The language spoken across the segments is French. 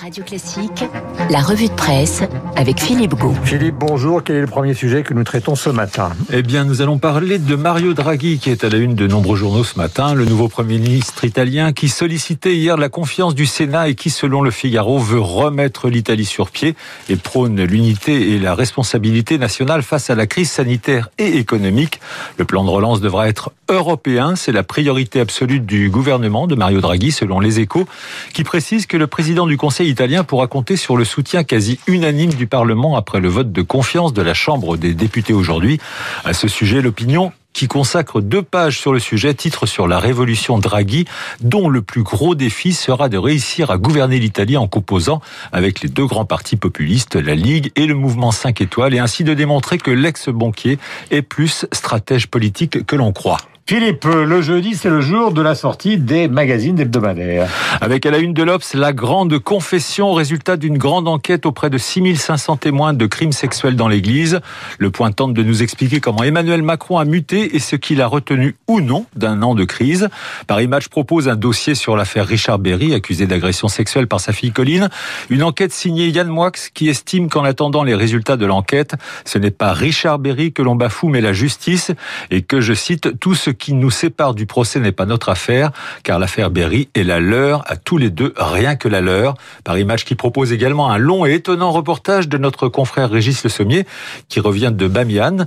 Radio Classique, la revue de presse avec Philippe Gau. Philippe, bonjour. Quel est le premier sujet que nous traitons ce matin Eh bien, nous allons parler de Mario Draghi, qui est à la une de nombreux journaux ce matin, le nouveau Premier ministre italien qui sollicitait hier la confiance du Sénat et qui, selon le Figaro, veut remettre l'Italie sur pied et prône l'unité et la responsabilité nationale face à la crise sanitaire et économique. Le plan de relance devra être européen. C'est la priorité absolue du gouvernement de Mario Draghi, selon les échos, qui précise que le président du Conseil italien pourra compter sur le soutien quasi unanime du Parlement après le vote de confiance de la Chambre des députés aujourd'hui. À ce sujet, l'opinion qui consacre deux pages sur le sujet, titre sur la révolution Draghi, dont le plus gros défi sera de réussir à gouverner l'Italie en composant avec les deux grands partis populistes, la Ligue et le mouvement 5 étoiles, et ainsi de démontrer que l'ex-banquier est plus stratège politique que l'on croit. Philippe, le jeudi, c'est le jour de la sortie des magazines hebdomadaires. Avec à la une de l'Obs, la grande confession, résultat d'une grande enquête auprès de 6500 témoins de crimes sexuels dans l'église. Le point tente de nous expliquer comment Emmanuel Macron a muté et ce qu'il a retenu ou non d'un an de crise. Paris Match propose un dossier sur l'affaire Richard Berry, accusé d'agression sexuelle par sa fille Colline. Une enquête signée Yann Moix qui estime qu'en attendant les résultats de l'enquête, ce n'est pas Richard Berry que l'on bafoue mais la justice et que, je cite, tout ce qui nous sépare du procès n'est pas notre affaire, car l'affaire Berry est la leur à tous les deux, rien que la leur. Paris Match qui propose également un long et étonnant reportage de notre confrère Régis Le Sommier, qui revient de Bamiyan,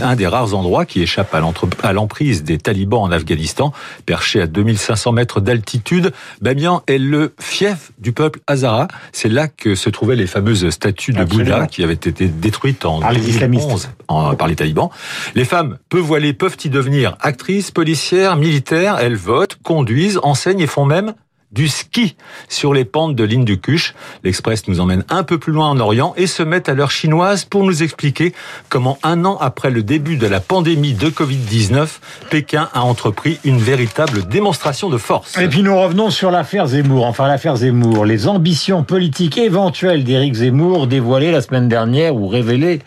un des rares endroits qui échappe à l'emprise des talibans en Afghanistan, perché à 2500 mètres d'altitude. Bamiyan est le fief du peuple Hazara. C'est là que se trouvaient les fameuses statues de Bouddha qui avaient été détruites en 2011 par les talibans. Les femmes peu voilées peuvent y devenir actrices policières, militaires, elles votent, conduisent, enseignent et font même du ski sur les pentes de l'Hindukush. L'Express nous emmène un peu plus loin en Orient et se met à l'heure chinoise pour nous expliquer comment un an après le début de la pandémie de Covid-19, Pékin a entrepris une véritable démonstration de force. Et puis nous revenons sur l'affaire Zemmour. Enfin l'affaire Zemmour, les ambitions politiques éventuelles d'Éric Zemmour dévoilées la semaine dernière ou révélées,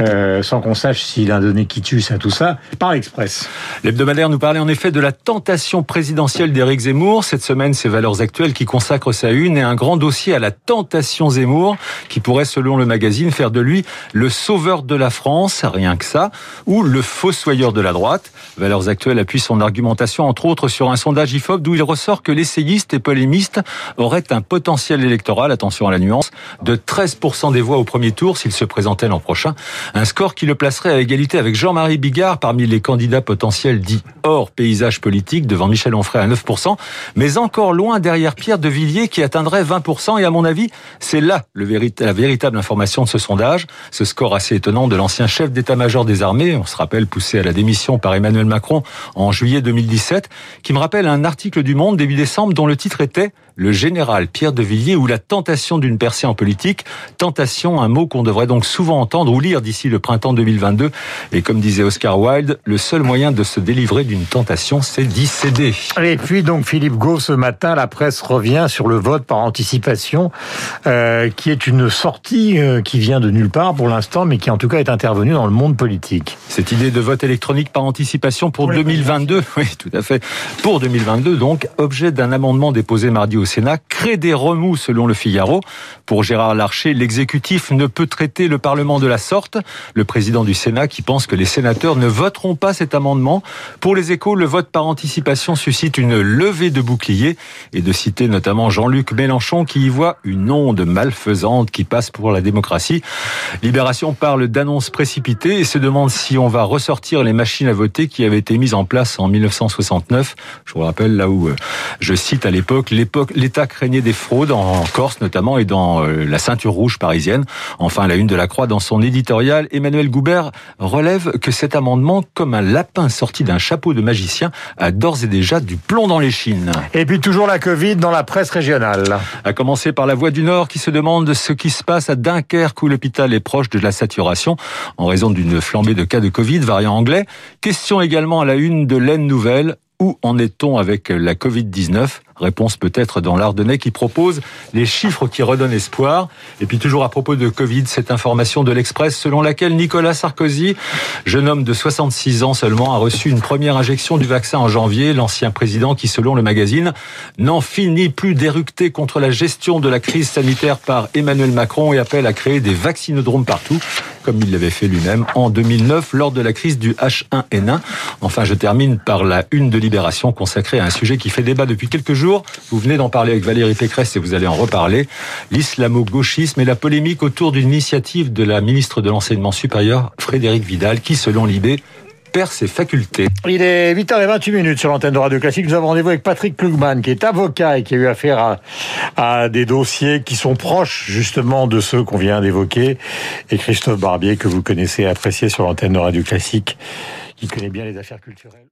euh, sans qu'on sache s'il a donné quitus à tout ça, par l'Express. L'hebdomadaire nous parlait en effet de la tentation présidentielle d'Éric Zemmour. Cette semaine, ses valeurs actuelles qui consacre sa une et un grand dossier à la tentation Zemmour qui pourrait, selon le magazine, faire de lui le sauveur de la France, rien que ça, ou le fossoyeur de la droite. Valeurs actuelles appuie son argumentation, entre autres, sur un sondage IFOP d'où il ressort que l'essayiste et polémiste aurait un potentiel électoral, attention à la nuance, de 13% des voix au premier tour s'il se présentait l'an prochain. Un score qui le placerait à égalité avec Jean-Marie Bigard parmi les candidats potentiels dits hors paysage politique devant Michel Onfray à 9%, mais encore loin derrière Pierre de Villiers qui atteindrait 20%. Et à mon avis, c'est là le la véritable information de ce sondage. Ce score assez étonnant de l'ancien chef d'état-major des armées, on se rappelle poussé à la démission par Emmanuel Macron en juillet 2017, qui me rappelle un article du Monde début décembre dont le titre était le général Pierre de Villiers ou la tentation d'une percée en politique. Tentation, un mot qu'on devrait donc souvent entendre ou lire d'ici le printemps 2022. Et comme disait Oscar Wilde, le seul moyen de se délivrer d'une tentation, c'est d'y céder. Et puis donc Philippe Gau, ce matin, la presse revient sur le vote par anticipation, euh, qui est une sortie euh, qui vient de nulle part pour l'instant, mais qui en tout cas est intervenue dans le monde politique. Cette idée de vote électronique par anticipation pour, pour 2022, oui, tout à fait, pour 2022, donc objet d'un amendement déposé mardi au au Sénat crée des remous selon le Figaro. Pour Gérard Larcher, l'exécutif ne peut traiter le Parlement de la sorte. Le président du Sénat qui pense que les sénateurs ne voteront pas cet amendement. Pour les échos, le vote par anticipation suscite une levée de boucliers et de citer notamment Jean-Luc Mélenchon qui y voit une onde malfaisante qui passe pour la démocratie. Libération parle d'annonces précipitées et se demande si on va ressortir les machines à voter qui avaient été mises en place en 1969. Je vous rappelle là où, euh, je cite à l'époque, l'époque l'État craignait des fraudes en Corse notamment et dans euh, la ceinture rouge parisienne. Enfin, la une de la Croix dans son éditorial, Emmanuel Goubert relève que cet amendement, comme un lapin sorti d'un chapeau de magicien, a d'ores et déjà du plomb dans les chines. Et puis toujours la Covid dans la presse régionale. À commencer par la Voix du Nord qui se demande ce qui se passe à Dunkerque où l'hôpital est proche de la saturation en raison d'une flambée de cas de Covid variant anglais. Question également à la une de l'Aisne Nouvelle où en est-on avec la Covid-19 Réponse peut-être dans l'Ardennais qui propose les chiffres qui redonnent espoir. Et puis toujours à propos de Covid, cette information de l'Express selon laquelle Nicolas Sarkozy, jeune homme de 66 ans seulement, a reçu une première injection du vaccin en janvier. L'ancien président qui, selon le magazine, n'en finit plus d'éructer contre la gestion de la crise sanitaire par Emmanuel Macron et appelle à créer des vaccinodromes partout comme il l'avait fait lui-même en 2009 lors de la crise du H1N1. Enfin, je termine par la une de Libération consacrée à un sujet qui fait débat depuis quelques jours. Vous venez d'en parler avec Valérie Pécresse et vous allez en reparler. L'islamo-gauchisme et la polémique autour d'une initiative de la ministre de l'Enseignement supérieur, Frédéric Vidal, qui, selon Libé, perd ses facultés. Il est 8h28 minutes sur l'antenne de Radio Classique. Nous avons rendez-vous avec Patrick Klugman, qui est avocat et qui a eu affaire à, à des dossiers qui sont proches justement de ceux qu'on vient d'évoquer. Et Christophe Barbier, que vous connaissez et appréciez sur l'antenne de Radio Classique, qui connaît bien les affaires culturelles.